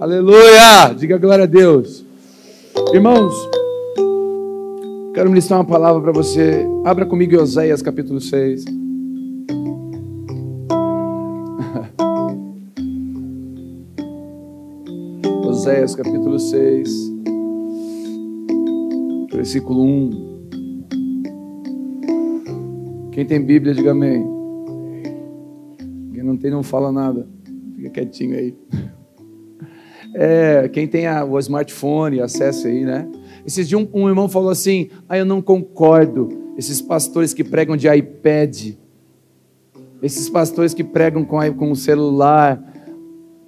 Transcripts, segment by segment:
Aleluia! Diga glória a Deus. Irmãos, quero ministrar uma palavra para você. Abra comigo Oséias capítulo 6. Oséias capítulo 6, versículo 1. Quem tem Bíblia, diga amém. Quem não tem, não fala nada. Fica quietinho aí. É, quem tem a, o smartphone, acesse aí, né? Esses dias um, um irmão falou assim: Ah, eu não concordo. Esses pastores que pregam de iPad, esses pastores que pregam com, com o celular.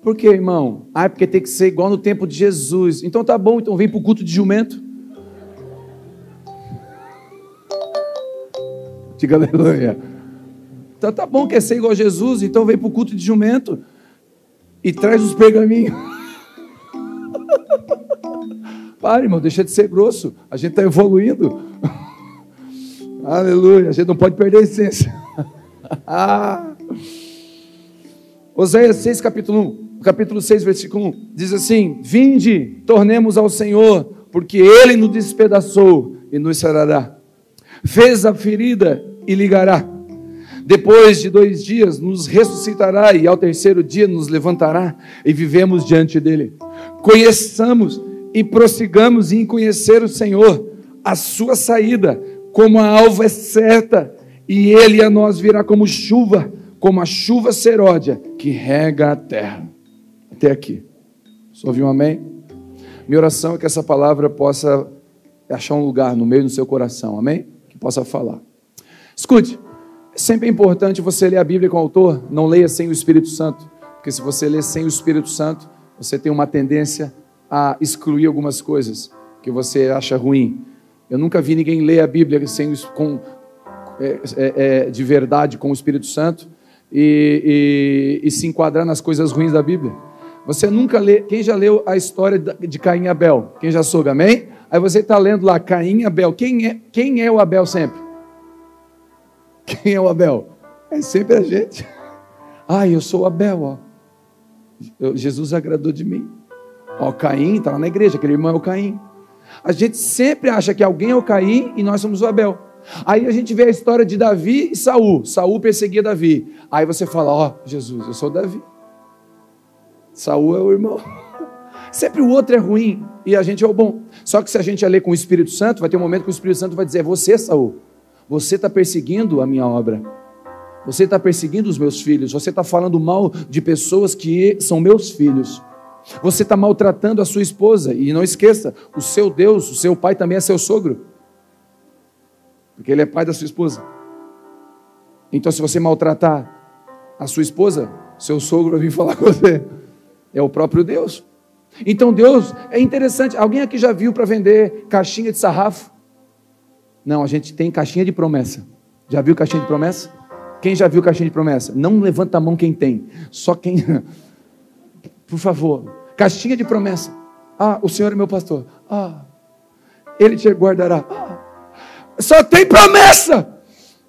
Por quê, irmão? Ah, é porque tem que ser igual no tempo de Jesus. Então tá bom, então vem para o culto de jumento. Diga aleluia. Então tá bom, quer ser igual a Jesus, então vem para o culto de jumento e traz os pergaminhos. Para, irmão, deixa de ser grosso. A gente está evoluindo. Aleluia. A gente não pode perder a essência. Oséias 6, capítulo 1, capítulo 6, versículo 1, diz assim: Vinde, tornemos ao Senhor, porque Ele nos despedaçou e nos sarará. Fez a ferida e ligará. Depois de dois dias nos ressuscitará e ao terceiro dia nos levantará e vivemos diante dele. Conheçamos e prossigamos em conhecer o Senhor, a sua saída, como a alva é certa, e ele a nós virá como chuva, como a chuva seródia que rega a terra. Até aqui. Só ouviu um amém? Minha oração é que essa palavra possa achar um lugar no meio do seu coração, amém? Que possa falar. Escute, é sempre importante você ler a Bíblia com o autor, não leia sem o Espírito Santo, porque se você ler sem o Espírito Santo, você tem uma tendência a excluir algumas coisas que você acha ruim. Eu nunca vi ninguém ler a Bíblia sem, com, é, é, é, de verdade com o Espírito Santo e, e, e, se enquadrar nas coisas ruins da Bíblia. Você nunca lê. Quem já leu a história de Caim e Abel? Quem já soube, amém? Aí você está lendo lá Caim e Abel. Quem é, quem é o Abel sempre? Quem é o Abel? É sempre a gente. Ah, eu sou o Abel, ó. Jesus agradou de mim. Ó, o Caim está lá na igreja, aquele irmão é o Caim. A gente sempre acha que alguém é o Caim e nós somos o Abel. Aí a gente vê a história de Davi e Saul. Saul perseguia Davi. Aí você fala: Ó, oh, Jesus, eu sou Davi. Saul é o irmão. Sempre o outro é ruim e a gente é o bom. Só que se a gente ler com o Espírito Santo, vai ter um momento que o Espírito Santo vai dizer: é Você, Saul, você está perseguindo a minha obra. Você está perseguindo os meus filhos. Você está falando mal de pessoas que são meus filhos. Você está maltratando a sua esposa. E não esqueça, o seu Deus, o seu pai também é seu sogro. Porque ele é pai da sua esposa. Então, se você maltratar a sua esposa, seu sogro vai vir falar com você. É o próprio Deus. Então, Deus é interessante. Alguém aqui já viu para vender caixinha de sarrafo? Não, a gente tem caixinha de promessa. Já viu caixinha de promessa? Quem já viu caixinha de promessa? Não levanta a mão quem tem. Só quem. Por favor, caixinha de promessa. Ah, o Senhor é meu pastor. Ah, Ele te guardará. Ah, só tem promessa.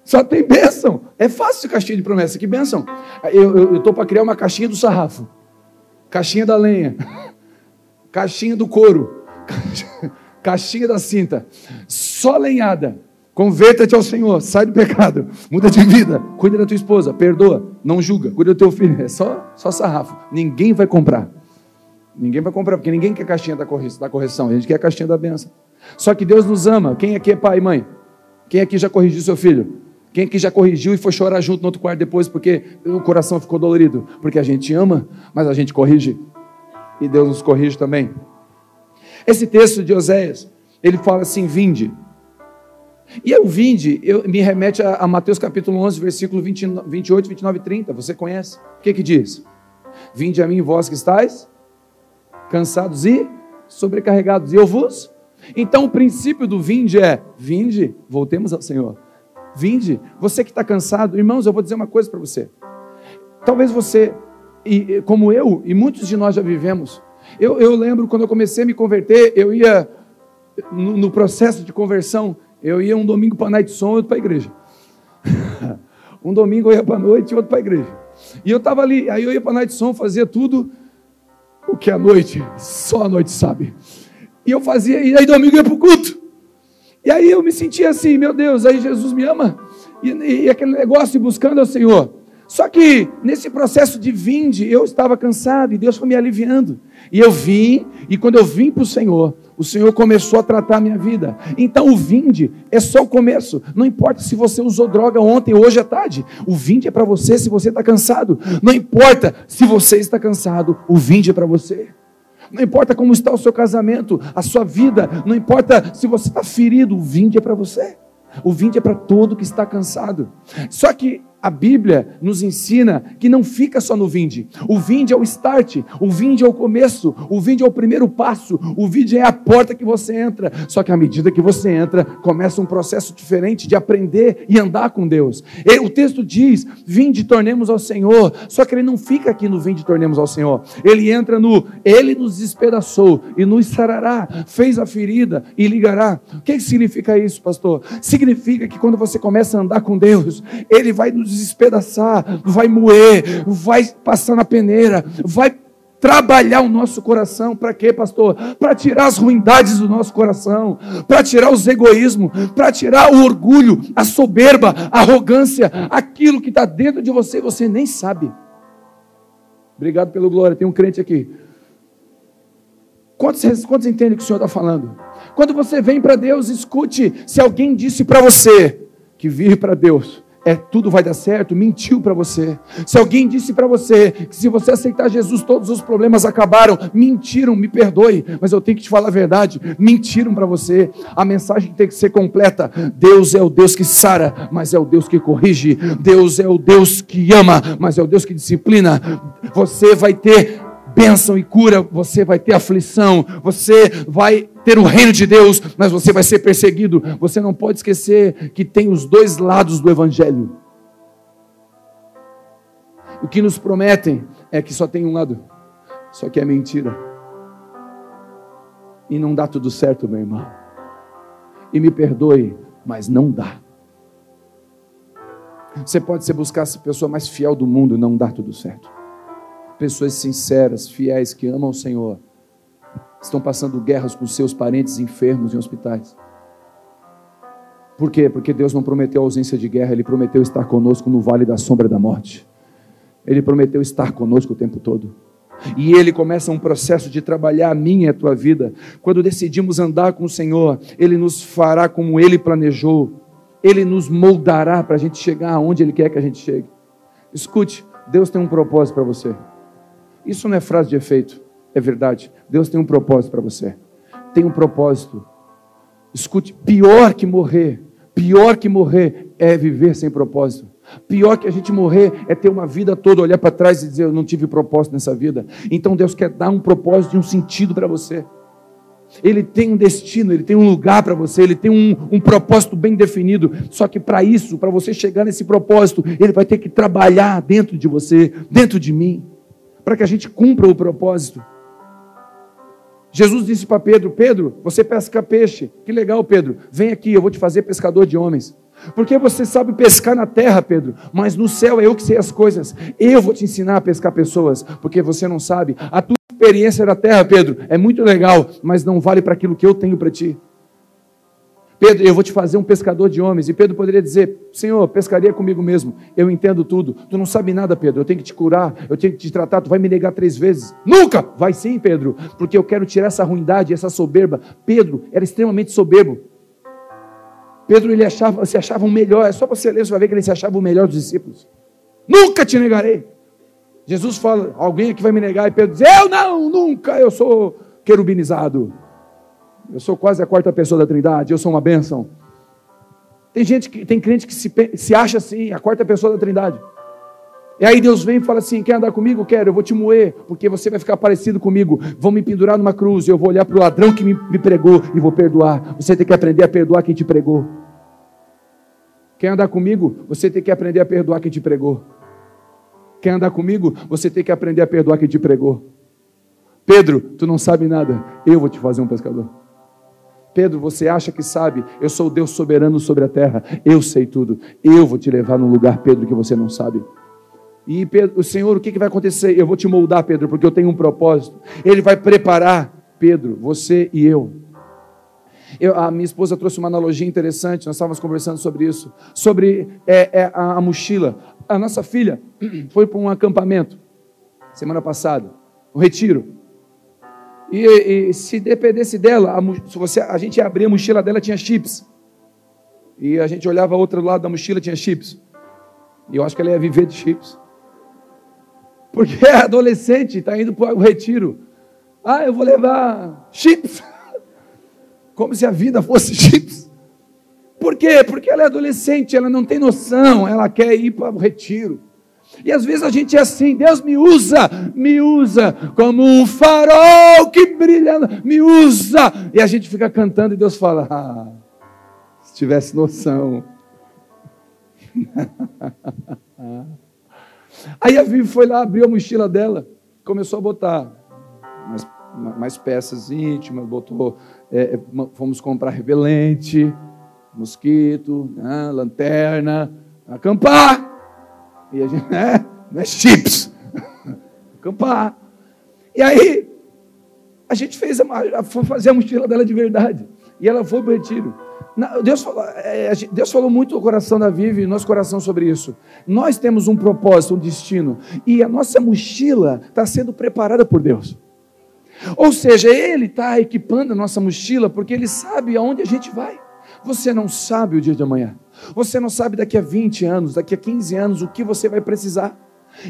Só tem bênção. É fácil caixinha de promessa. Que bênção. Eu estou para criar uma caixinha do sarrafo. Caixinha da lenha. Caixinha do couro. Caixinha da cinta. Só lenhada. Converta-te ao Senhor, sai do pecado, muda de vida, cuida da tua esposa, perdoa, não julga, cuida do teu filho. É só, só sarrafo. Ninguém vai comprar. Ninguém vai comprar, porque ninguém quer caixinha da correção, a gente quer a caixinha da benção. Só que Deus nos ama. Quem aqui é pai e mãe? Quem aqui já corrigiu seu filho? Quem aqui já corrigiu e foi chorar junto no outro quarto depois porque o coração ficou dolorido? Porque a gente ama, mas a gente corrige. E Deus nos corrige também. Esse texto de Oséias, ele fala assim: vinde. E o vinde eu, me remete a, a, Mateus capítulo 11, versículo 20, 28, 29 e 30. Você conhece? O que que diz? Vinde a mim, vós que estáis cansados e sobrecarregados, e eu vos. Então o princípio do vinde é: vinde, voltemos ao Senhor. Vinde, você que está cansado, irmãos, eu vou dizer uma coisa para você. Talvez você, e, como eu, e muitos de nós já vivemos. Eu, eu lembro quando eu comecei a me converter, eu ia no, no processo de conversão, eu ia um domingo para a som e outro para a igreja. um domingo eu ia para a noite e outro para a igreja. E eu estava ali, aí eu ia para a night som, fazia tudo. o que a noite, só a noite sabe. E eu fazia, e aí domingo eu ia para o culto. E aí eu me sentia assim, meu Deus, aí Jesus me ama. E, e, aquele negócio de buscando ao Senhor. Só que nesse processo de vinde, eu estava cansado e Deus foi me aliviando. E eu vim, e quando eu vim para o Senhor, o Senhor começou a tratar a minha vida. Então o vinde é só o começo. Não importa se você usou droga ontem, hoje à tarde. O vinde é para você se você está cansado. Não importa se você está cansado, o vinde é para você. Não importa como está o seu casamento, a sua vida, não importa se você está ferido, o vinde é para você. O vinde é para todo que está cansado. Só que a Bíblia nos ensina que não fica só no vinde. O vinde é o start, o vinde é o começo, o vinde é o primeiro passo, o vinde é a porta que você entra. Só que à medida que você entra, começa um processo diferente de aprender e andar com Deus. E o texto diz: vinde, tornemos ao Senhor. Só que ele não fica aqui no vinde, tornemos ao Senhor. Ele entra no ele nos despedaçou e nos sarará, fez a ferida e ligará. O que significa isso, pastor? Significa que quando você começa a andar com Deus, ele vai nos despedaçar, vai moer, vai passar na peneira, vai trabalhar o nosso coração. Para quê, pastor? Para tirar as ruindades do nosso coração, para tirar os egoísmos, para tirar o orgulho, a soberba, a arrogância, aquilo que está dentro de você você nem sabe. Obrigado pelo glória. Tem um crente aqui. Quantos, quantos entendem o que o Senhor está falando? Quando você vem para Deus, escute: se alguém disse para você que vir para Deus é tudo vai dar certo, mentiu para você. Se alguém disse para você que se você aceitar Jesus todos os problemas acabaram, mentiram, me perdoe, mas eu tenho que te falar a verdade, mentiram para você. A mensagem tem que ser completa. Deus é o Deus que sara, mas é o Deus que corrige. Deus é o Deus que ama, mas é o Deus que disciplina. Você vai ter bênção e cura, você vai ter aflição, você vai ter o reino de Deus, mas você vai ser perseguido. Você não pode esquecer que tem os dois lados do Evangelho. O que nos prometem é que só tem um lado, só que é mentira. E não dá tudo certo, meu irmão. E me perdoe, mas não dá. Você pode ser buscar a pessoa mais fiel do mundo, não dá tudo certo pessoas sinceras, fiéis, que amam o Senhor, estão passando guerras com seus parentes enfermos em hospitais. Por quê? Porque Deus não prometeu ausência de guerra, Ele prometeu estar conosco no vale da sombra da morte. Ele prometeu estar conosco o tempo todo. E Ele começa um processo de trabalhar a minha e a tua vida. Quando decidimos andar com o Senhor, Ele nos fará como Ele planejou. Ele nos moldará para a gente chegar aonde Ele quer que a gente chegue. Escute, Deus tem um propósito para você. Isso não é frase de efeito, é verdade. Deus tem um propósito para você. Tem um propósito. Escute, pior que morrer, pior que morrer é viver sem propósito. Pior que a gente morrer é ter uma vida toda, olhar para trás e dizer, eu não tive propósito nessa vida. Então Deus quer dar um propósito e um sentido para você. Ele tem um destino, ele tem um lugar para você, ele tem um, um, propósito bem definido. Só que para isso, para você chegar nesse propósito, ele vai ter que trabalhar dentro de você, dentro de mim para que a gente cumpra o propósito. Jesus disse para Pedro: Pedro, você pesca peixe. Que legal, Pedro. Vem aqui, eu vou te fazer pescador de homens. Porque você sabe pescar na terra, Pedro, mas no céu é eu que sei as coisas. Eu vou te ensinar a pescar pessoas, porque você não sabe. A tua experiência na terra, Pedro, é muito legal, mas não vale para aquilo que eu tenho para ti. Pedro, eu vou te fazer um pescador de homens. E Pedro poderia dizer: Senhor, pescaria comigo mesmo. Eu entendo tudo. Tu não sabe nada, Pedro. Eu tenho que te curar, eu tenho que te tratar. Tu vai me negar três vezes. Nunca! Vai sim, Pedro, porque eu quero tirar essa ruindade, essa soberba. Pedro era extremamente soberbo. Pedro ele achava, se achava o melhor. É só você ler, você vai ver que ele se achava o melhor dos discípulos. Nunca te negarei. Jesus fala: Alguém aqui vai me negar. E Pedro diz: Eu não, nunca. Eu sou querubinizado. Eu sou quase a quarta pessoa da Trindade, eu sou uma bênção. Tem gente que tem crente que se, se acha assim, a quarta pessoa da Trindade. E aí Deus vem e fala assim: quer andar comigo? Quero, eu vou te moer, porque você vai ficar parecido comigo. Vão me pendurar numa cruz, eu vou olhar para o ladrão que me, me pregou e vou perdoar. Você tem que aprender a perdoar quem te pregou. Quer andar comigo? Você tem que aprender a perdoar quem te pregou. Quer andar comigo? Você tem que aprender a perdoar quem te pregou. Pedro, tu não sabe nada, eu vou te fazer um pescador. Pedro, você acha que sabe? Eu sou o Deus soberano sobre a terra. Eu sei tudo. Eu vou te levar num lugar, Pedro, que você não sabe. E Pedro, o Senhor, o que, que vai acontecer? Eu vou te moldar, Pedro, porque eu tenho um propósito. Ele vai preparar, Pedro, você e eu. eu a minha esposa trouxe uma analogia interessante, nós estávamos conversando sobre isso, sobre é, é, a, a mochila. A nossa filha foi para um acampamento semana passada, um retiro. E, e, se dependesse dela, a, se você, a gente abrir a mochila dela, tinha chips. E a gente olhava outro lado da mochila, tinha chips. E eu acho que ela ia viver de chips. Porque é adolescente, está indo para o retiro. Ah, eu vou levar chips. Como se a vida fosse chips. Por quê? Porque ela é adolescente, ela não tem noção, ela quer ir para o retiro. E às vezes a gente é assim, Deus me usa, me usa como um farol que brilha, me usa. E a gente fica cantando e Deus fala: ah, se tivesse noção. Aí a Vivi foi lá, abriu a mochila dela, começou a botar mais, mais peças íntimas, botou, é, é fomos comprar repelente, mosquito, né, lanterna, acampar. E a gente, né, não é chips, acampar. E aí, a gente fez a, foi fazer a mochila dela de verdade. E ela foi para o retiro. Deus falou, é, Deus falou muito no coração da Vivi e nosso coração sobre isso. Nós temos um propósito, um destino, e a nossa mochila está sendo preparada por Deus. Ou seja, Ele está equipando a nossa mochila porque Ele sabe aonde a gente vai. Você não sabe o dia de amanhã. Você não sabe daqui a 20 anos, daqui a 15 anos, o que você vai precisar.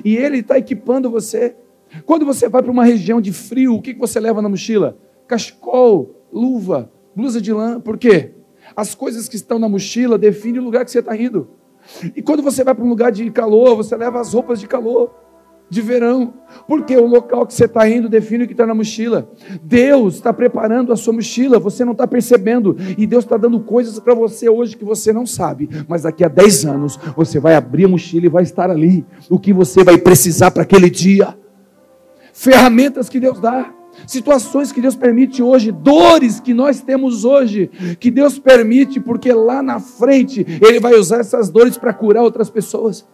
E Ele está equipando você. Quando você vai para uma região de frio, o que você leva na mochila? Cachecol, luva, blusa de lã. Por quê? As coisas que estão na mochila definem o lugar que você está indo. E quando você vai para um lugar de calor, você leva as roupas de calor, de verão, porque o local que você está indo define o que está na mochila. Deus está preparando a sua mochila, você não está percebendo, e Deus está dando coisas para você hoje que você não sabe, mas daqui a 10 anos você vai abrir a mochila e vai estar ali o que você vai precisar para aquele dia. Ferramentas que Deus dá situações que Deus permite hoje, dores que nós temos hoje, que Deus permite, porque lá na frente Ele vai usar essas dores para curar outras pessoas.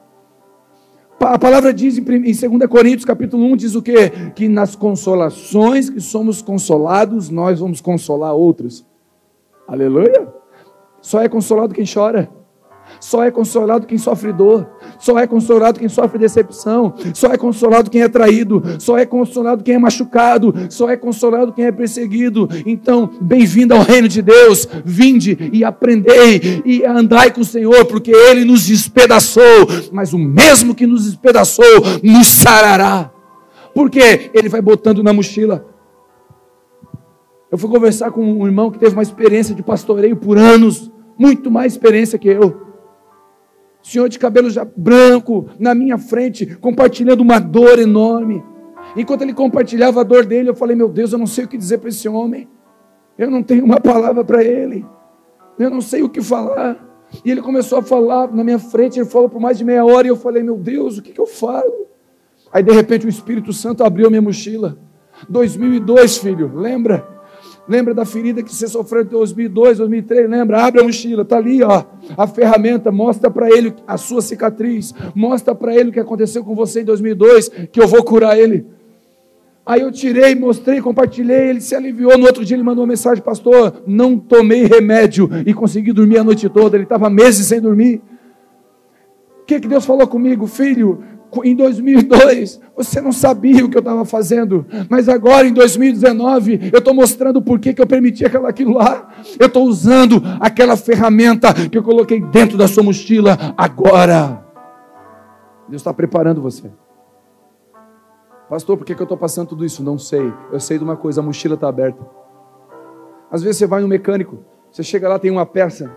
A palavra diz em 2 Coríntios capítulo 1, diz o quê? Que nas consolações que somos consolados, nós vamos consolar outros. Aleluia! Só é consolado quem chora. Só é consolado quem sofre dor. Só é consolado quem sofre decepção. Só é consolado quem é traído. Só é consolado quem é machucado. Só é consolado quem é perseguido. Então, bem-vindo ao reino de Deus. Vinde e aprendei e andai com o Senhor, porque Ele nos despedaçou. Mas o mesmo que nos despedaçou, nos sarará. Porque Ele vai botando na mochila. Eu fui conversar com um irmão que teve uma experiência de pastoreio por anos, muito mais experiência que eu senhor de cabelo já branco, na minha frente, compartilhando uma dor enorme. Enquanto ele compartilhava a dor dele, eu falei: Meu Deus, eu não sei o que dizer para esse homem. Eu não tenho uma palavra para ele. Eu não sei o que falar. E ele começou a falar na minha frente. Ele falou por mais de meia hora. E eu falei: Meu Deus, o que, que eu falo? Aí de repente o Espírito Santo abriu minha mochila. 2002, filho, lembra? Lembra da ferida que você sofreu em 2002, 2003? Lembra? Abre a mochila, está ali, ó. A ferramenta mostra para ele a sua cicatriz, mostra para ele o que aconteceu com você em 2002, que eu vou curar ele. Aí eu tirei, mostrei, compartilhei, ele se aliviou. No outro dia ele mandou uma mensagem, pastor, não tomei remédio e consegui dormir a noite toda. Ele estava meses sem dormir. O que, que Deus falou comigo? Filho, em 2002, você não sabia o que eu estava fazendo, mas agora em 2019, eu estou mostrando por que eu permiti aquilo lá. Eu estou usando aquela ferramenta que eu coloquei dentro da sua mochila agora. Deus está preparando você. Pastor, por que, que eu estou passando tudo isso? Não sei. Eu sei de uma coisa: a mochila está aberta. Às vezes você vai no mecânico, você chega lá, tem uma peça,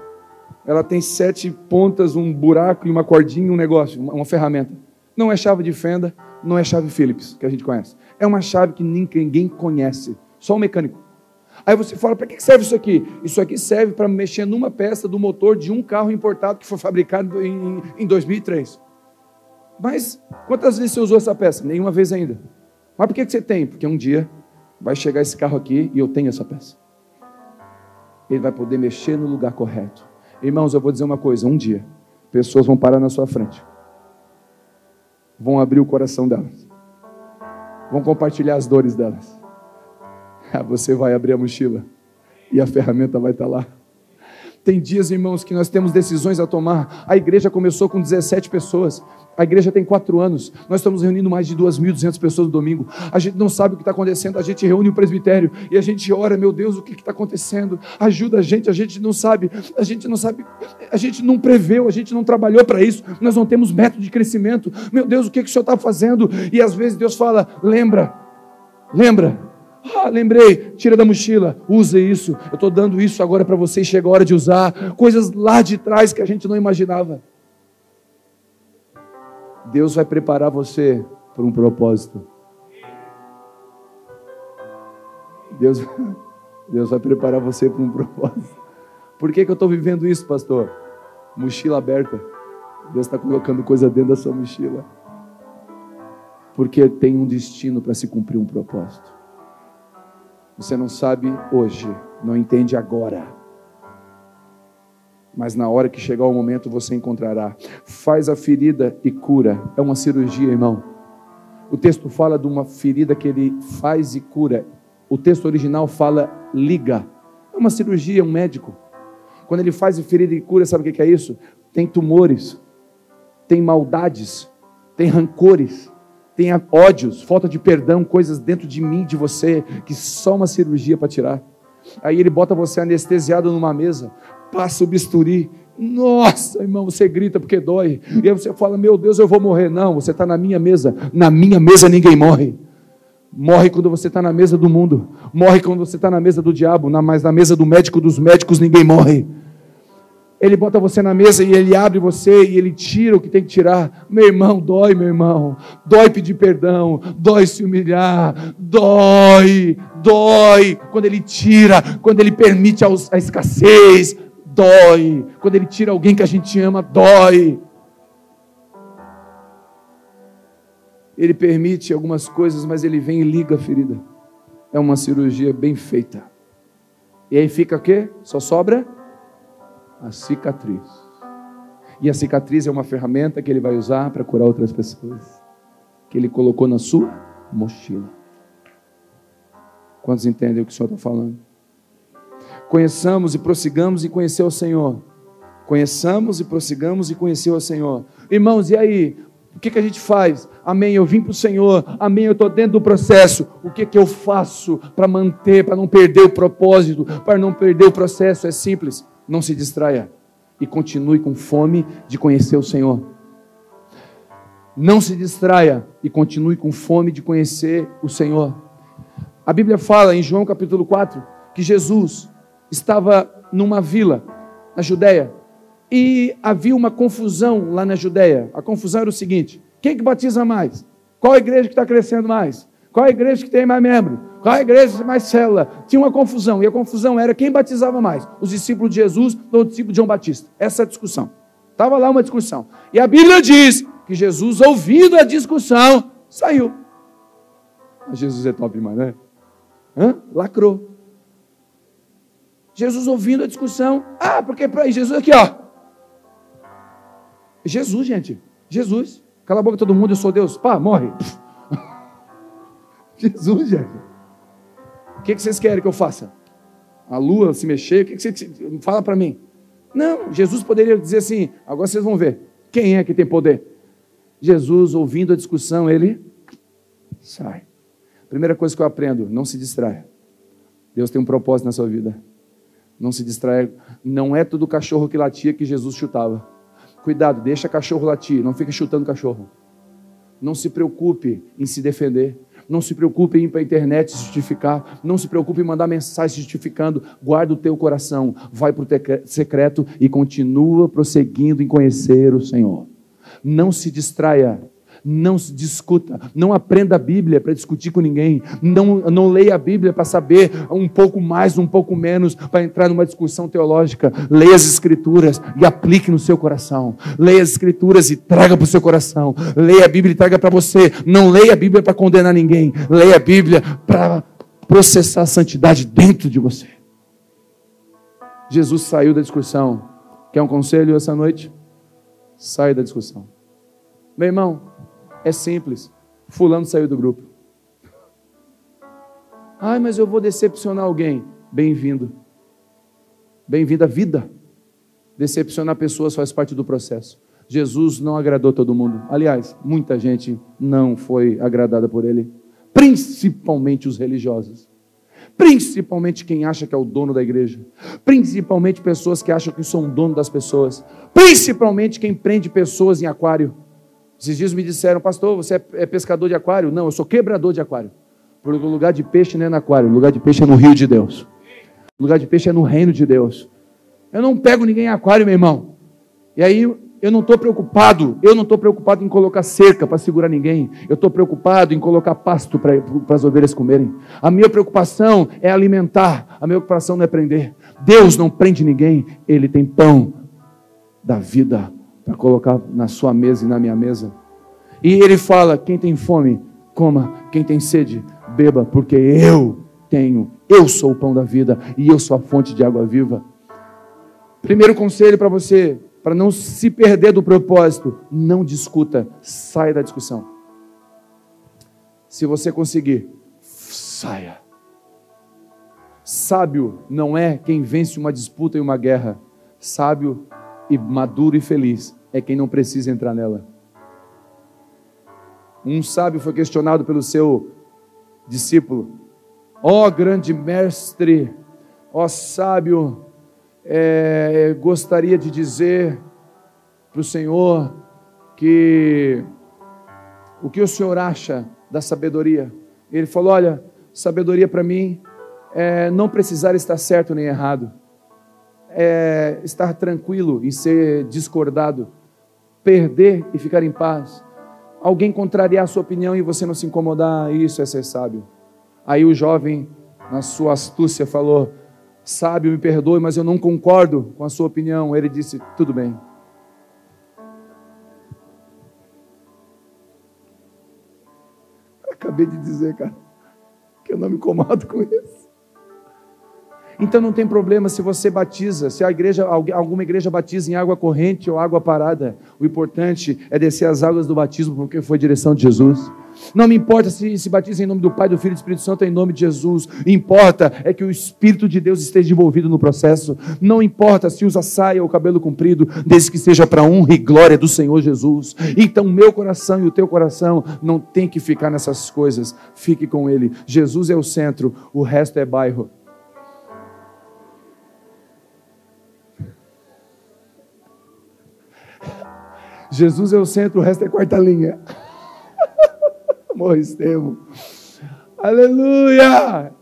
ela tem sete pontas, um buraco e uma cordinha, um negócio, uma ferramenta. Não é chave de fenda, não é chave Phillips, que a gente conhece. É uma chave que ninguém conhece, só o mecânico. Aí você fala, para que serve isso aqui? Isso aqui serve para mexer numa peça do motor de um carro importado que foi fabricado em, em 2003. Mas quantas vezes você usou essa peça? Nenhuma vez ainda. Mas por que você tem? Porque um dia vai chegar esse carro aqui e eu tenho essa peça. Ele vai poder mexer no lugar correto. Irmãos, eu vou dizer uma coisa: um dia, pessoas vão parar na sua frente vão abrir o coração delas, vão compartilhar as dores delas. Você vai abrir a mochila e a ferramenta vai estar lá. Tem dias, irmãos, que nós temos decisões a tomar. A igreja começou com 17 pessoas. A igreja tem quatro anos. Nós estamos reunindo mais de 2.200 pessoas no domingo. A gente não sabe o que está acontecendo. A gente reúne o presbitério e a gente ora, meu Deus, o que está acontecendo? Ajuda a gente. A gente não sabe. A gente não sabe. A gente não preveu. A gente não trabalhou para isso. Nós não temos método de crescimento. Meu Deus, o que, que o Senhor está fazendo? E às vezes Deus fala: lembra, lembra ah, lembrei, tira da mochila, use isso. Eu estou dando isso agora para você e chega a hora de usar. Coisas lá de trás que a gente não imaginava. Deus vai preparar você para um propósito. Deus, Deus vai preparar você para um propósito. Por que, que eu estou vivendo isso, pastor? Mochila aberta. Deus está colocando coisa dentro da sua mochila. Porque tem um destino para se cumprir um propósito. Você não sabe hoje, não entende agora. Mas na hora que chegar o momento você encontrará. Faz a ferida e cura. É uma cirurgia, irmão. O texto fala de uma ferida que ele faz e cura. O texto original fala liga. É uma cirurgia, um médico. Quando ele faz a ferida e cura, sabe o que é isso? Tem tumores, tem maldades, tem rancores, tem ódios, falta de perdão, coisas dentro de mim, de você, que só uma cirurgia para tirar. Aí ele bota você anestesiado numa mesa, passa o bisturi. Nossa, irmão, você grita porque dói. E aí você fala: Meu Deus, eu vou morrer. Não, você está na minha mesa. Na minha mesa ninguém morre. Morre quando você está na mesa do mundo. Morre quando você está na mesa do diabo. Mas na mesa do médico dos médicos ninguém morre. Ele bota você na mesa e ele abre você e ele tira o que tem que tirar. Meu irmão, dói, meu irmão. Dói pedir perdão, dói se humilhar, dói, dói. Quando ele tira, quando ele permite a escassez, dói. Quando ele tira alguém que a gente ama, dói. Ele permite algumas coisas, mas ele vem e liga a ferida. É uma cirurgia bem feita. E aí fica o quê? Só sobra a cicatriz. E a cicatriz é uma ferramenta que ele vai usar para curar outras pessoas. Que ele colocou na sua mochila. Quantos entendem o que o Senhor está falando? Conheçamos e prossigamos e conhecer o Senhor. Conheçamos e prossigamos e conhecer o Senhor. Irmãos, e aí? O que, que a gente faz? Amém, eu vim para o Senhor. Amém, eu estou dentro do processo. O que, que eu faço para manter, para não perder o propósito, para não perder o processo? É simples não se distraia e continue com fome de conhecer o Senhor. Não se distraia e continue com fome de conhecer o Senhor. A Bíblia fala em João capítulo 4 que Jesus estava numa vila na Judéia e havia uma confusão lá na Judéia. A confusão era o seguinte: quem que batiza mais? Qual a igreja que está crescendo mais? Qual a igreja que tem mais membro? Qual a igreja que mais célula? Tinha uma confusão, e a confusão era quem batizava mais, os discípulos de Jesus ou os discípulos de João Batista. Essa é a discussão. Estava lá uma discussão. E a Bíblia diz que Jesus, ouvindo a discussão, saiu. Mas Jesus é top demais, né? Hã? Lacrou. Jesus ouvindo a discussão. Ah, porque para Jesus aqui, ó. Jesus, gente. Jesus. Cala a boca todo mundo, eu sou Deus. Pá, morre. Jesus, gente. O que vocês querem que eu faça? A lua se mexer? O que vocês fala para mim? Não, Jesus poderia dizer assim: agora vocês vão ver. Quem é que tem poder? Jesus, ouvindo a discussão, ele sai. Primeira coisa que eu aprendo: não se distraia. Deus tem um propósito na sua vida. Não se distraia. Não é todo cachorro que latia que Jesus chutava. Cuidado, deixa cachorro latir, não fica chutando cachorro. Não se preocupe em se defender. Não se preocupe em ir para a internet se justificar. Não se preocupe em mandar mensagem justificando. Guarda o teu coração. Vai para o secreto e continua prosseguindo em conhecer o Senhor. Não se distraia não se discuta, não aprenda a Bíblia para discutir com ninguém, não, não leia a Bíblia para saber um pouco mais, um pouco menos, para entrar numa discussão teológica. Leia as Escrituras e aplique no seu coração. Leia as Escrituras e traga para o seu coração. Leia a Bíblia e traga para você. Não leia a Bíblia para condenar ninguém, leia a Bíblia para processar a santidade dentro de você. Jesus saiu da discussão. Quer um conselho essa noite? Sai da discussão. Meu irmão, É simples. Fulano saiu do grupo. Ai, mas eu vou decepcionar alguém. Bem-vindo. Bem-vindo à vida. Decepcionar pessoas faz parte do processo. Jesus não agradou todo mundo. Aliás, muita gente não foi agradada por ele, principalmente os religiosos. Principalmente quem acha que é o dono da igreja. Principalmente pessoas que acham que são dono das pessoas. Principalmente quem prende pessoas em aquário. Esses dias me disseram, pastor, você é, é pescador de aquário? Não, eu sou quebrador de aquário. Porque o lugar de peixe não é no aquário, o lugar de peixe é no rio de Deus. O lugar de peixe é no reino de Deus. Eu não pego ninguém em aquário, meu irmão. E aí eu não estou preocupado, eu não estou preocupado em colocar cerca para segurar ninguém. Eu estou preocupado em colocar pasto para as ovelhas comerem. A minha preocupação é alimentar, a minha preocupação não é prender. Deus não prende ninguém, Ele tem pão da vida para colocar na sua mesa e na minha mesa. E Ele fala: quem tem fome, coma, quem tem sede, beba, porque eu tenho, eu sou o pão da vida e eu sou a fonte de água viva. Primeiro conselho para você para não se perder do propósito, não discuta, saia da discussão. Se você conseguir, saia. Sábio não é quem vence uma disputa e uma guerra. Sábio e maduro e feliz é quem não precisa entrar nela. Um sábio foi questionado pelo seu discípulo: Ó oh, grande mestre, ó oh, sábio, é, gostaria de dizer para o Senhor que o que o Senhor acha da sabedoria? Ele falou: Olha, sabedoria para mim é não precisar estar certo nem errado, é estar tranquilo e ser discordado, perder e ficar em paz. Alguém contrariar a sua opinião e você não se incomodar, isso é ser sábio. Aí o jovem, na sua astúcia, falou: Sábio, me perdoe, mas eu não concordo com a sua opinião. Ele disse: Tudo bem. Acabei de dizer, cara, que eu não me incomodo com isso. Então não tem problema se você batiza, se a igreja, alguma igreja batiza em água corrente ou água parada. O importante é descer as águas do batismo, porque foi direção de Jesus. Não me importa se se batiza em nome do Pai, do Filho e do Espírito Santo, é em nome de Jesus. Importa é que o Espírito de Deus esteja envolvido no processo. Não importa se usa saia ou cabelo comprido, desde que seja para honra e glória do Senhor Jesus. Então, meu coração e o teu coração não tem que ficar nessas coisas. Fique com Ele. Jesus é o centro, o resto é bairro. Jesus é o centro, o resto é quarta linha. Morristemo. Aleluia!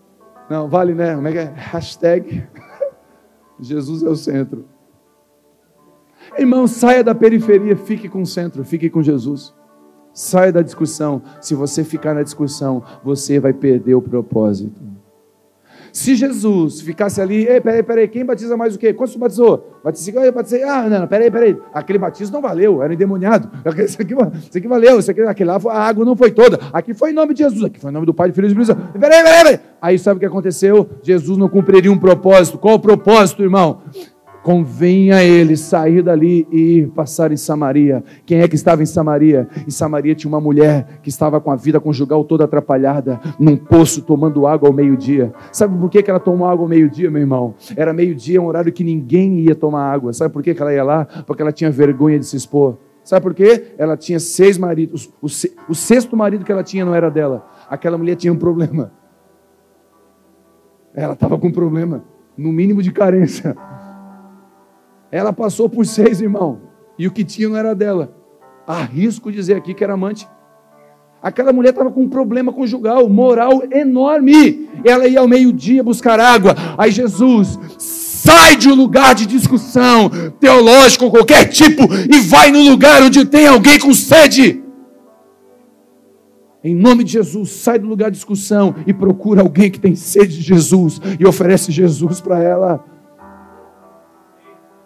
Não, vale, né? Como é que é? Hashtag Jesus é o centro. Irmão, saia da periferia, fique com o centro, fique com Jesus. Saia da discussão. Se você ficar na discussão, você vai perder o propósito. Se Jesus ficasse ali, ei, peraí, peraí, quem batiza mais o quê? Quantos batizou? Batizei, eu batizei, ah, não, não, peraí, peraí, aquele batismo não valeu, era endemoniado, isso aqui, isso aqui valeu, isso aqui, aquele lá, a água não foi toda, aqui foi em nome de Jesus, aqui foi em nome do Pai, do Filho e do Espírito Santo, peraí, peraí, peraí, aí sabe o que aconteceu? Jesus não cumpriria um propósito, qual o propósito, irmão? Convém a ele sair dali e ir passar em Samaria. Quem é que estava em Samaria? Em Samaria tinha uma mulher que estava com a vida conjugal toda atrapalhada, num poço tomando água ao meio-dia. Sabe por que ela tomou água ao meio-dia, meu irmão? Era meio-dia, um horário que ninguém ia tomar água. Sabe por que ela ia lá? Porque ela tinha vergonha de se expor. Sabe por quê? Ela tinha seis maridos. O, o sexto marido que ela tinha não era dela. Aquela mulher tinha um problema. Ela estava com um problema, no mínimo de carência. Ela passou por seis, irmão. E o que tinha não era dela. Arrisco dizer aqui que era amante. Aquela mulher estava com um problema conjugal, moral enorme. Ela ia ao meio-dia buscar água. Aí Jesus sai de um lugar de discussão teológico, qualquer tipo, e vai no lugar onde tem alguém com sede. Em nome de Jesus, sai do lugar de discussão e procura alguém que tem sede de Jesus e oferece Jesus para ela.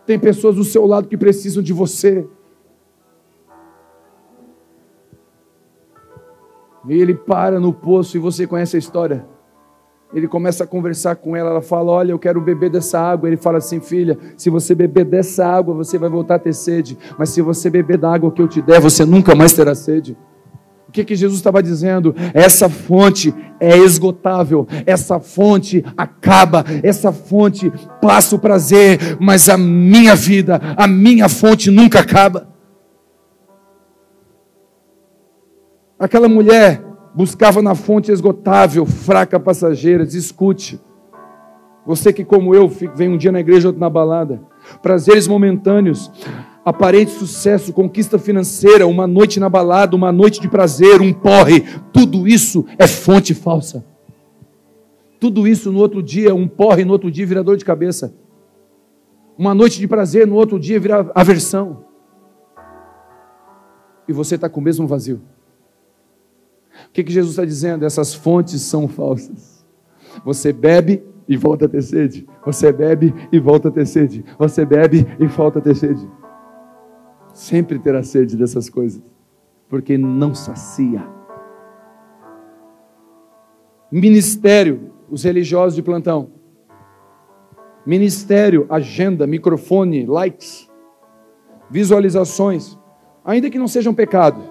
Tem pessoas do seu lado que precisam de você. E ele para no poço e você conhece a história. Ele começa a conversar com ela, ela fala: Olha, eu quero beber dessa água. Ele fala assim: Filha, se você beber dessa água, você vai voltar a ter sede. Mas se você beber da água que eu te der, você nunca mais terá sede. Que, que Jesus estava dizendo? Essa fonte é esgotável, essa fonte acaba, essa fonte passa o prazer, mas a minha vida, a minha fonte nunca acaba. Aquela mulher buscava na fonte esgotável, fraca passageira, escute. Você que, como eu, vem um dia na igreja, outro na balada. Prazeres momentâneos, aparente sucesso, conquista financeira, uma noite na balada, uma noite de prazer, um porre. Tudo isso é fonte falsa. Tudo isso no outro dia, um porre no outro dia vira dor de cabeça. Uma noite de prazer no outro dia vira aversão. E você está com o mesmo vazio. O que, que Jesus está dizendo? Essas fontes são falsas. Você bebe e volta a ter sede. Você bebe e volta a ter sede. Você bebe e volta a ter sede. Sempre terá sede dessas coisas, porque não sacia. Ministério, os religiosos de plantão. Ministério, agenda, microfone, likes, visualizações, ainda que não sejam pecado,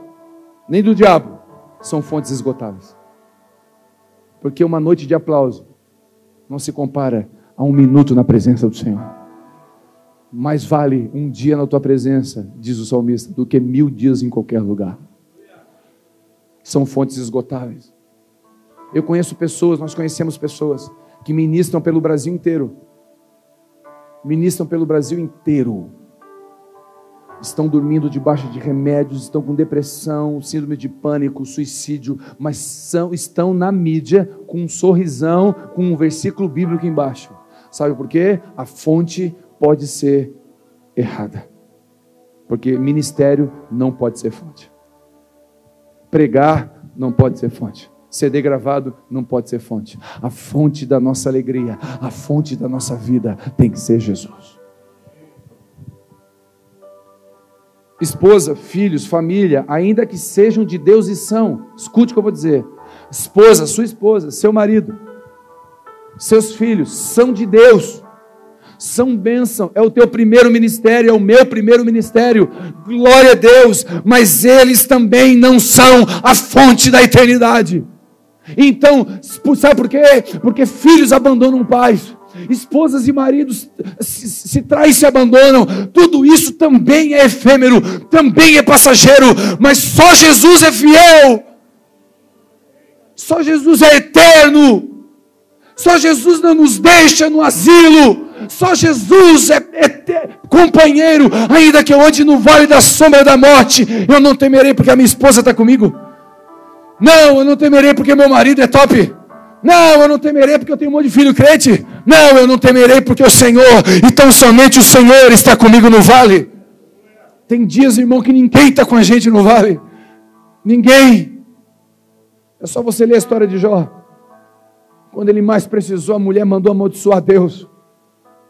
nem do diabo, são fontes esgotáveis. Porque uma noite de aplauso não se compara a um minuto na presença do Senhor. Mais vale um dia na tua presença, diz o salmista, do que mil dias em qualquer lugar. São fontes esgotáveis. Eu conheço pessoas, nós conhecemos pessoas que ministram pelo Brasil inteiro. Ministram pelo Brasil inteiro estão dormindo debaixo de remédios, estão com depressão, síndrome de pânico, suicídio, mas são, estão na mídia com um sorrisão, com um versículo bíblico embaixo. Sabe por quê? A fonte pode ser errada. Porque ministério não pode ser fonte. Pregar não pode ser fonte. CD gravado não pode ser fonte. A fonte da nossa alegria, a fonte da nossa vida tem que ser Jesus. esposa, filhos, família, ainda que sejam de Deus e são, escute o que eu vou dizer: esposa, sua esposa, seu marido, seus filhos são de Deus, são bênção, é o teu primeiro ministério, é o meu primeiro ministério, glória a Deus, mas eles também não são a fonte da eternidade. Então, sabe por quê? Porque filhos abandonam pais esposas e maridos se, se traem e se abandonam, tudo isso também é efêmero, também é passageiro, mas só Jesus é fiel, só Jesus é eterno, só Jesus não nos deixa no asilo, só Jesus é, é companheiro, ainda que eu ande no vale da sombra da morte, eu não temerei porque a minha esposa está comigo. Não, eu não temerei porque meu marido é top. Não, eu não temerei porque eu tenho um monte de filho crente. Não, eu não temerei porque o Senhor, então somente o Senhor está comigo no vale. Tem dias, irmão, que ninguém está com a gente no vale. Ninguém. É só você ler a história de Jó. Quando ele mais precisou, a mulher mandou amaldiçoar Deus.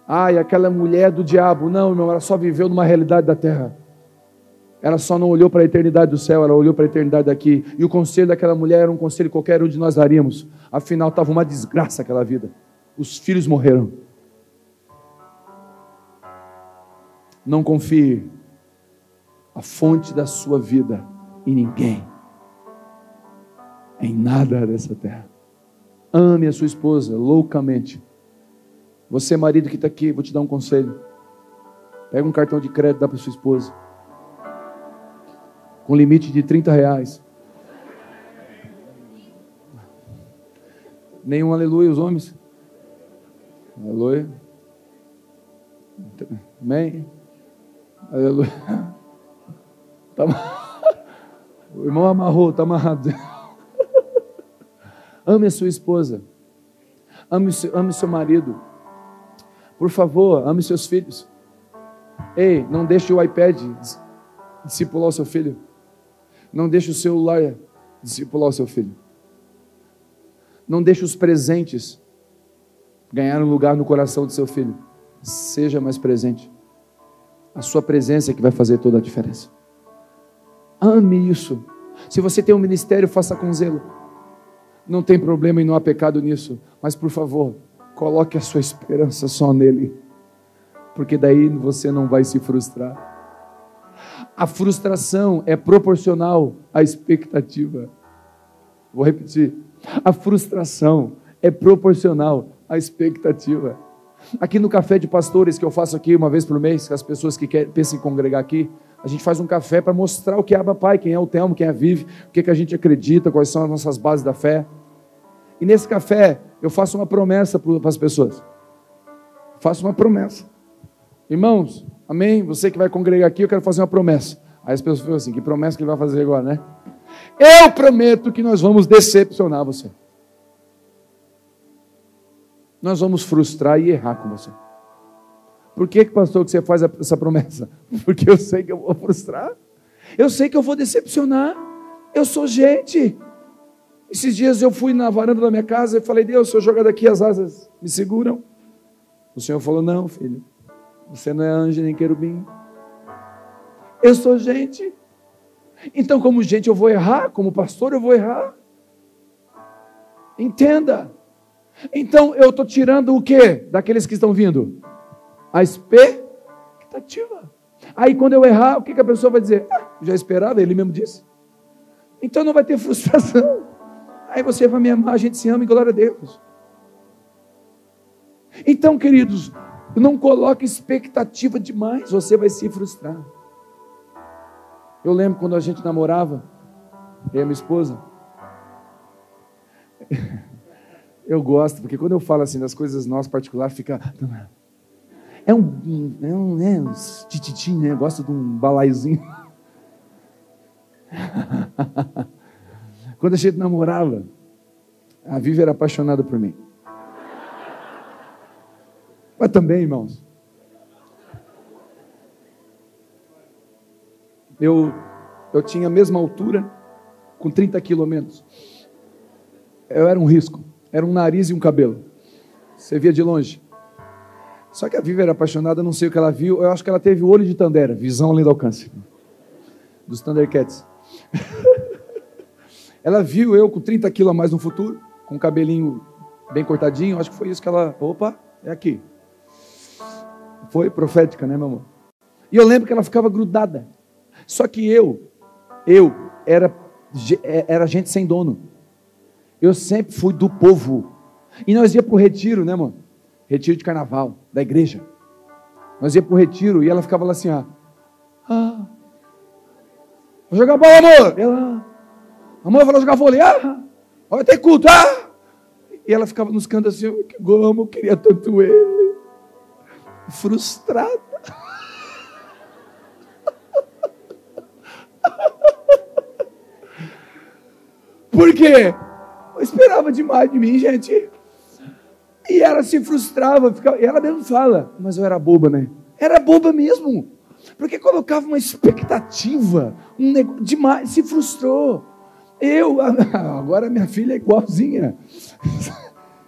Ai, aquela mulher do diabo. Não, irmão, ela só viveu numa realidade da terra. Ela só não olhou para a eternidade do céu, ela olhou para a eternidade daqui. E o conselho daquela mulher era um conselho que qualquer um de nós daríamos. Afinal, estava uma desgraça aquela vida. Os filhos morreram. Não confie a fonte da sua vida em ninguém, em nada dessa terra. Ame a sua esposa loucamente. Você, marido que está aqui, vou te dar um conselho. Pega um cartão de crédito, dá para sua esposa com limite de 30 reais. Nenhum aleluia, os homens. Aleluia. Amém. Aleluia. Tá... O irmão amarrou, está amarrado. Ame a sua esposa. Ame, ame seu marido. Por favor, ame seus filhos. Ei, não deixe o iPad discipular o seu filho. Não deixe o celular discipular o seu filho. Não deixe os presentes ganhar um lugar no coração do seu filho. Seja mais presente. A sua presença é que vai fazer toda a diferença. Ame isso. Se você tem um ministério, faça com zelo. Não tem problema e não há pecado nisso. Mas por favor, coloque a sua esperança só nele. Porque daí você não vai se frustrar. A frustração é proporcional à expectativa. Vou repetir. A frustração é proporcional à expectativa. Aqui no café de pastores que eu faço aqui uma vez por mês, com as pessoas que querem, pensam em congregar aqui, a gente faz um café para mostrar o que é Abba Pai, quem é o Telmo, quem é a Vive, o que, é que a gente acredita, quais são as nossas bases da fé. E nesse café eu faço uma promessa para as pessoas. Faço uma promessa. Irmãos, amém? Você que vai congregar aqui, eu quero fazer uma promessa. Aí as pessoas falam assim: que promessa que ele vai fazer agora, né? Eu prometo que nós vamos decepcionar você. Nós vamos frustrar e errar com você. Por que, pastor, que você faz essa promessa? Porque eu sei que eu vou frustrar. Eu sei que eu vou decepcionar. Eu sou gente. Esses dias eu fui na varanda da minha casa e falei, Deus, se eu jogar daqui as asas me seguram. O Senhor falou, não, filho. Você não é anjo nem querubim. Eu sou gente. Então, como gente, eu vou errar. Como pastor, eu vou errar. Entenda. Então, eu estou tirando o que daqueles que estão vindo? A expectativa. Aí, quando eu errar, o que, que a pessoa vai dizer? Ah, já esperava, ele mesmo disse. Então, não vai ter frustração. Aí você vai me amar, a gente se ama e glória a Deus. Então, queridos, não coloque expectativa demais, você vai se frustrar. Eu lembro quando a gente namorava, eu e a minha esposa. Eu gosto, porque quando eu falo assim das coisas nossas particulares, fica. É um. É um, é um tititim, né? Eu gosto de um balaiozinho. Quando a gente namorava, a Vivi era apaixonada por mim. Mas também, irmãos. Eu, eu tinha a mesma altura, com 30 quilômetros. Eu era um risco. Era um nariz e um cabelo. Você via de longe. Só que a Vivi era apaixonada, não sei o que ela viu. Eu acho que ela teve o olho de Tandera, visão além do alcance. Dos Thundercats. ela viu eu com 30 quilos a mais no futuro, com o cabelinho bem cortadinho. Acho que foi isso que ela. Opa, é aqui. Foi profética, né, meu amor? E eu lembro que ela ficava grudada. Só que eu, eu era, é, era gente sem dono. Eu sempre fui do povo. E nós ia para o retiro, né, mano? Retiro de carnaval, da igreja. Nós ia para o retiro e ela ficava lá assim, ó. Ah, vou jogar bola, amor. E ela, amor, vou jogar vôlei. Ah, vai ter culto. Ah. E ela ficava nos cantos assim, como eu queria tanto ele. Frustrada. Por quê? Eu esperava demais de mim, gente. E ela se frustrava, ficava, e ela mesmo fala, mas eu era boba, né? Era boba mesmo. Porque colocava uma expectativa, um negócio, demais, se frustrou. Eu, agora minha filha é igualzinha.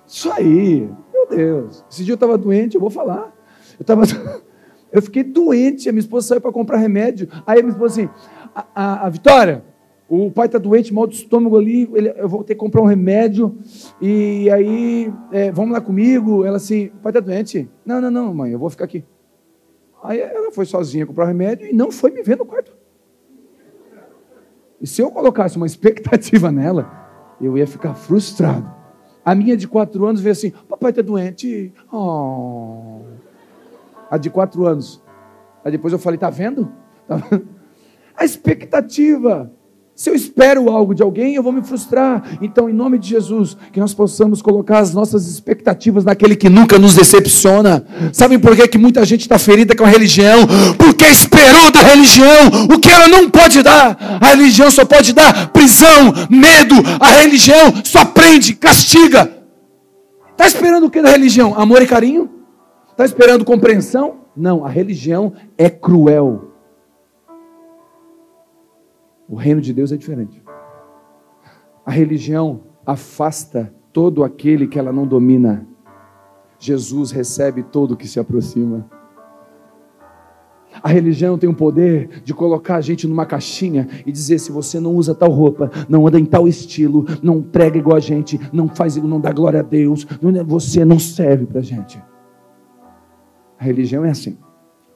Isso aí, meu Deus. Esse dia eu estava doente, eu vou falar. Eu, tava, eu fiquei doente, a minha esposa saiu para comprar remédio. Aí a minha esposa assim, a, a, a Vitória, o pai está doente, mal do estômago ali, ele, eu vou ter que comprar um remédio. E aí, é, vamos lá comigo. Ela assim, o pai está doente? Não, não, não, mãe, eu vou ficar aqui. Aí ela foi sozinha comprar o remédio e não foi me ver no quarto. E se eu colocasse uma expectativa nela, eu ia ficar frustrado. A minha de quatro anos veio assim: papai está doente. Oh. A de quatro anos. Aí depois eu falei: tá vendo? Tá vendo? A expectativa. Se eu espero algo de alguém, eu vou me frustrar. Então, em nome de Jesus, que nós possamos colocar as nossas expectativas naquele que nunca nos decepciona. Sabem por que, que muita gente está ferida com a religião? Porque esperou da religião o que ela não pode dar. A religião só pode dar prisão, medo. A religião só prende, castiga. Está esperando o que da religião? Amor e carinho? Está esperando compreensão? Não, a religião é cruel. O reino de Deus é diferente. A religião afasta todo aquele que ela não domina. Jesus recebe todo que se aproxima. A religião tem o poder de colocar a gente numa caixinha e dizer: se você não usa tal roupa, não anda em tal estilo, não prega igual a gente, não faz, não dá glória a Deus, é, você não serve para a gente. A religião é assim.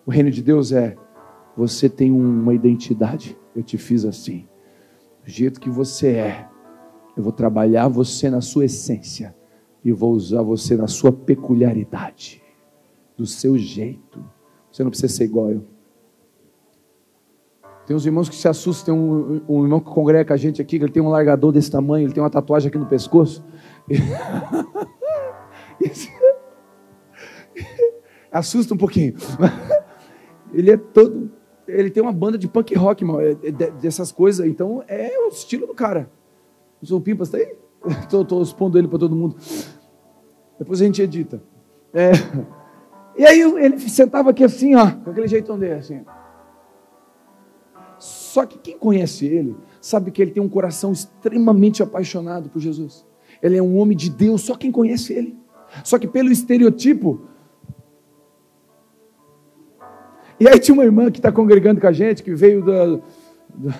O reino de Deus é Você tem uma identidade. Eu te fiz assim. Do jeito que você é. Eu vou trabalhar você na sua essência. E vou usar você na sua peculiaridade. Do seu jeito. Você não precisa ser igual eu. Tem uns irmãos que se assustam. Tem um, um irmão que congrega com a gente aqui, que ele tem um largador desse tamanho, ele tem uma tatuagem aqui no pescoço. Assusta um pouquinho. Ele é todo. Ele tem uma banda de punk rock, mano, é, é, dessas coisas. Então é o estilo do cara. O seu Pimpas tá aí? Estou expondo ele para todo mundo. Depois a gente edita. É. E aí ele sentava aqui assim, ó, com aquele jeitão dele, assim. Só que quem conhece ele sabe que ele tem um coração extremamente apaixonado por Jesus. Ele é um homem de Deus, só quem conhece ele. Só que pelo estereotipo. E aí tinha uma irmã que está congregando com a gente, que veio da. da...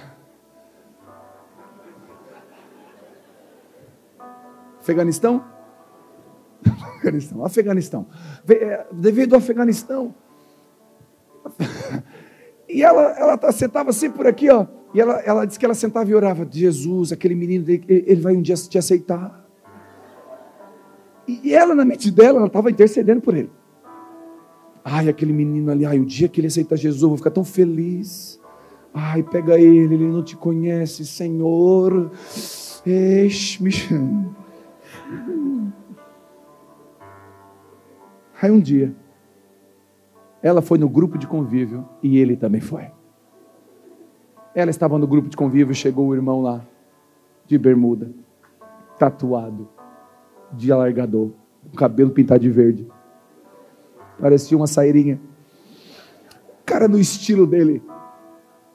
Afeganistão? Afeganistão, Afeganistão. É, veio do Afeganistão. E ela, ela tá, sentava assim por aqui, ó. E ela, ela disse que ela sentava e orava: Jesus, aquele menino, ele vai um dia te aceitar. E ela, na mente dela, ela estava intercedendo por ele. Ai, aquele menino ali, ai, o dia que ele aceitar Jesus, eu vou ficar tão feliz. Ai, pega ele, ele não te conhece, Senhor. Eixe-me. Aí um dia, ela foi no grupo de convívio e ele também foi. Ela estava no grupo de convívio, chegou o irmão lá, de bermuda, tatuado, de alargador, com cabelo pintado de verde. Parecia uma sairinha. Cara, no estilo dele.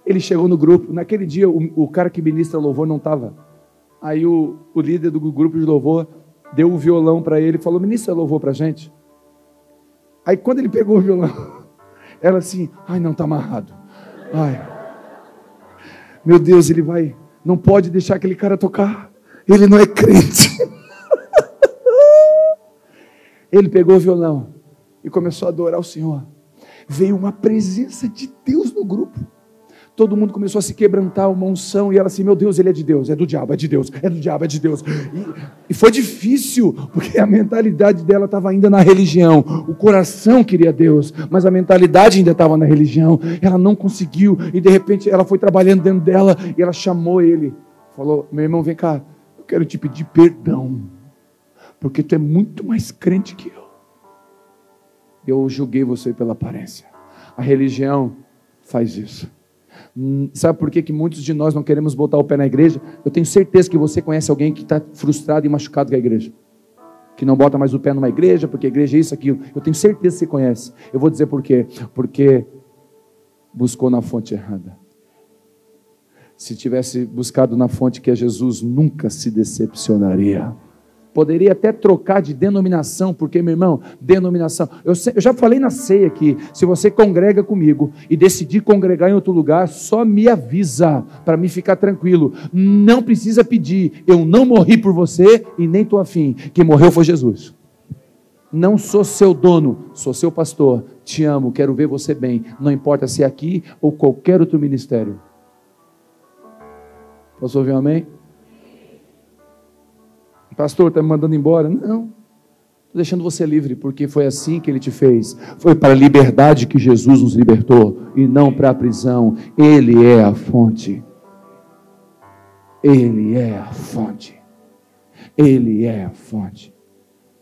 Ele chegou no grupo. Naquele dia, o, o cara que ministra louvor não estava. Aí o, o, líder do grupo de louvor deu um violão para ele e falou: Ministra louvor para gente. Aí quando ele pegou o violão, ela assim: Ai, não, está amarrado. Ai. Meu Deus, ele vai. Não pode deixar aquele cara tocar. Ele não é crente. Ele pegou o violão e começou a adorar o Senhor. Veio uma presença de Deus no grupo. Todo mundo começou a se quebrantar uma unção e ela assim: Meu Deus, ele é de Deus, é do diabo, é de Deus, é do diabo, é de Deus. E, e foi difícil, porque a mentalidade dela estava ainda na religião. O coração queria Deus, mas a mentalidade ainda estava na religião. Ela não conseguiu e de repente ela foi trabalhando dentro dela e ela chamou ele. Falou: Meu irmão, vem cá, eu quero te pedir perdão porque tu é muito mais crente que eu. Eu julguei você pela aparência. A religião faz isso. Hum, sabe por que, que muitos de nós não queremos botar o pé na igreja? Eu tenho certeza que você conhece alguém que está frustrado e machucado com a igreja. Que não bota mais o pé numa igreja, porque a igreja é isso, aquilo. Eu tenho certeza que você conhece. Eu vou dizer por quê. Porque buscou na fonte errada. Se tivesse buscado na fonte que é Jesus, nunca se decepcionaria. Poderia até trocar de denominação, porque, meu irmão, denominação. Eu, eu, já falei na ceia aqui: se você congrega comigo e decidir congregar em outro lugar, só me avisa para me ficar tranquilo. Não precisa pedir. Eu não morri por você e nem estou afim. Quem morreu foi Jesus. Não sou seu dono, sou seu pastor. Te amo, quero ver você bem. Não importa se é aqui ou qualquer outro ministério. Posso ouvir um amém? Pastor, está me mandando embora? Não. Estou deixando você livre, porque foi assim que ele te fez. Foi para a liberdade que Jesus nos libertou, e não para a prisão. Ele é a fonte. Ele é a fonte. Ele é a fonte.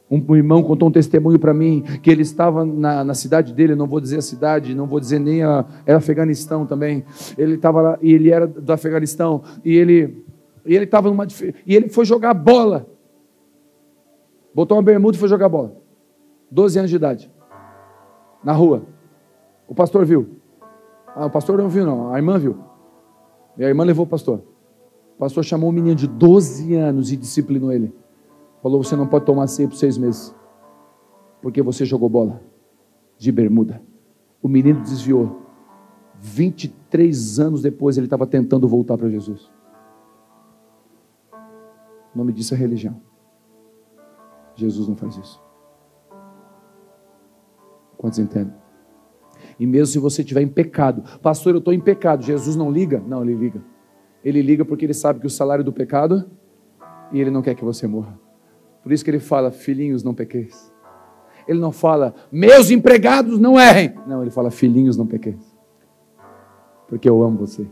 Um irmão contou um testemunho para mim que ele estava na, na, cidade dele, não vou dizer a cidade, não vou dizer nem a. Era Afeganistão também. Ele estava lá, e ele era do Afeganistão, e ele. E ele estava numa. E ele foi jogar bola Botou uma bermuda e foi jogar bola. 12 anos de idade. Na rua. O pastor viu. Ah, o pastor não viu, não. A irmã viu. E a irmã levou o pastor. O pastor chamou um menino de 12 anos e disciplinou ele. Falou: Você não pode tomar ceia por seis meses. Porque você jogou bola. De bermuda. O menino desviou. 23 anos depois ele estava tentando voltar para Jesus. O nome disso é religião. Jesus não faz isso. Quantos entendem? E mesmo se você estiver em pecado, pastor, eu estou em pecado, Jesus não liga? Não, ele liga. Ele liga porque ele sabe que o salário do pecado e ele não quer que você morra. Por isso que ele fala, filhinhos, não pequeis. Ele não fala, meus empregados não errem. Não, ele fala, filhinhos, não pequeis. Porque eu amo vocês.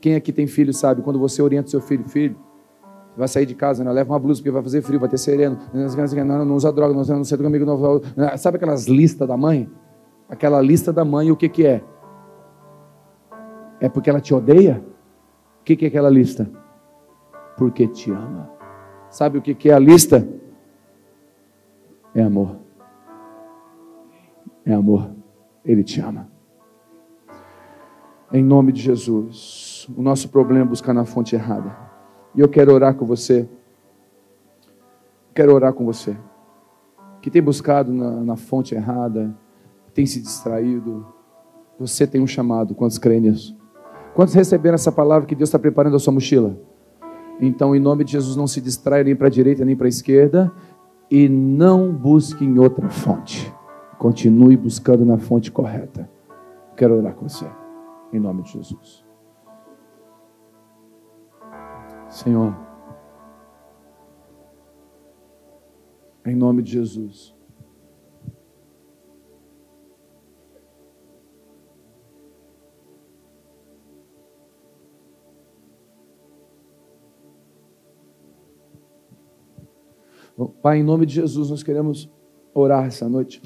Quem aqui tem filho sabe, quando você orienta seu filho, filho, vai sair de casa, né? leva uma blusa porque vai fazer frio, vai ter sereno, não, não usa droga, não, não sei do amigo, não, sabe aquelas listas da mãe? Aquela lista da mãe, o que que é? É porque ela te odeia? O que que é aquela lista? Porque te ama. Sabe o que que é a lista? É amor. É amor. Ele te ama. Em nome de Jesus. O nosso problema é buscar na fonte errada. E eu quero orar com você. Quero orar com você. Que tem buscado na, na fonte errada, tem se distraído. Você tem um chamado. Quantos creem nisso? Quantos receberam essa palavra que Deus está preparando a sua mochila? Então, em nome de Jesus, não se distraia nem para a direita nem para a esquerda e não busque em outra fonte. Continue buscando na fonte correta. Quero orar com você. Em nome de Jesus. Senhor, em nome de Jesus. Pai, em nome de Jesus, nós queremos orar essa noite.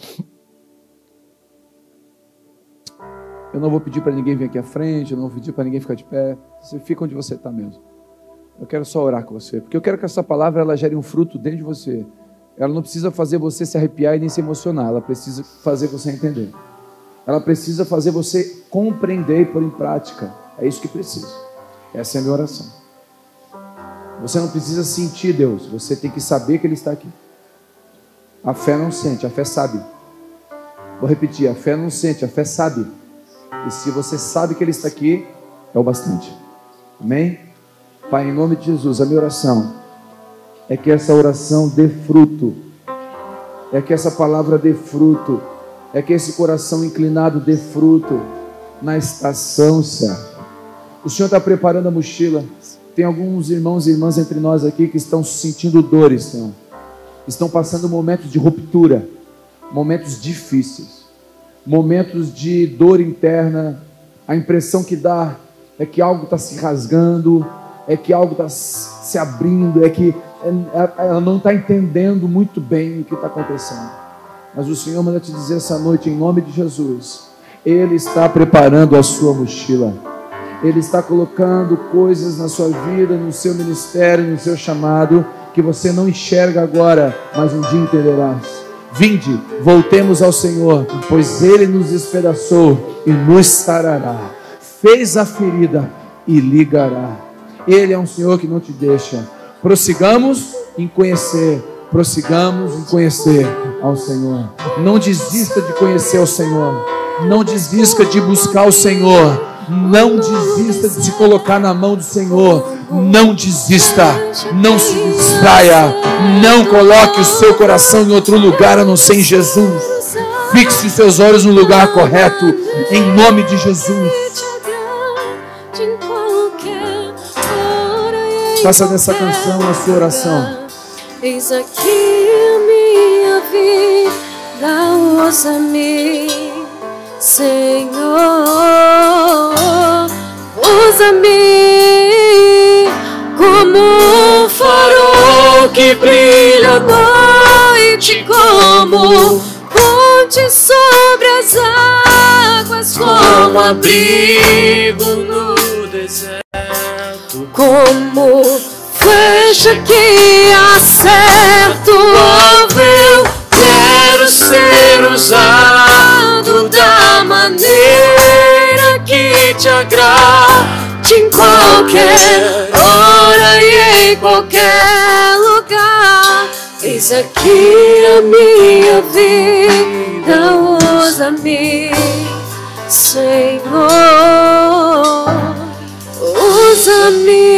Eu não vou pedir para ninguém vir aqui à frente, eu não vou pedir para ninguém ficar de pé. Você fica onde você está mesmo. Eu quero só orar com você, porque eu quero que essa palavra ela gere um fruto dentro de você. Ela não precisa fazer você se arrepiar e nem se emocionar, ela precisa fazer você entender. Ela precisa fazer você compreender e pôr em prática. É isso que precisa. Essa é a minha oração. Você não precisa sentir Deus, você tem que saber que Ele está aqui. A fé não sente, a fé sabe. Vou repetir: a fé não sente, a fé sabe. E se você sabe que Ele está aqui, é o bastante. Amém? Pai, em nome de Jesus, a minha oração é que essa oração dê fruto, é que essa palavra dê fruto, é que esse coração inclinado dê fruto na estação certa. O Senhor está preparando a mochila. Tem alguns irmãos e irmãs entre nós aqui que estão sentindo dores, Senhor. Estão passando momentos de ruptura, momentos difíceis momentos de dor interna, a impressão que dá é que algo está se rasgando, é que algo está se abrindo, é que é, é, ela não está entendendo muito bem o que está acontecendo. Mas o Senhor manda te dizer essa noite, em nome de Jesus, Ele está preparando a sua mochila. Ele está colocando coisas na sua vida, no seu ministério, no seu chamado, que você não enxerga agora, mas um dia entenderás. Vinde, voltemos ao Senhor, pois Ele nos despedaçou e nos sarará. Fez a ferida e ligará. Ele é um Senhor que não te deixa. Prossigamos em conhecer, prossigamos em conhecer ao Senhor. Não desista de conhecer o Senhor. Não desista de buscar o Senhor. Não desista de se colocar na mão do Senhor. Não desista. Não se distraia. Não coloque o seu coração em outro lugar a não ser em Jesus. Fixe os seus olhos no lugar correto. Em nome de Jesus. Faça dessa canção a sua oração. Eis aqui a minha vida, usa-me, Senhor usa-me como um farol que brilha à noite, como ponte sobre as águas, como abrigo no como flecha que acerta alvo. Quero ser usado da maneira que te agrade em qualquer hora e em qualquer lugar. Eis aqui a minha vida, usa-me, Senhor. on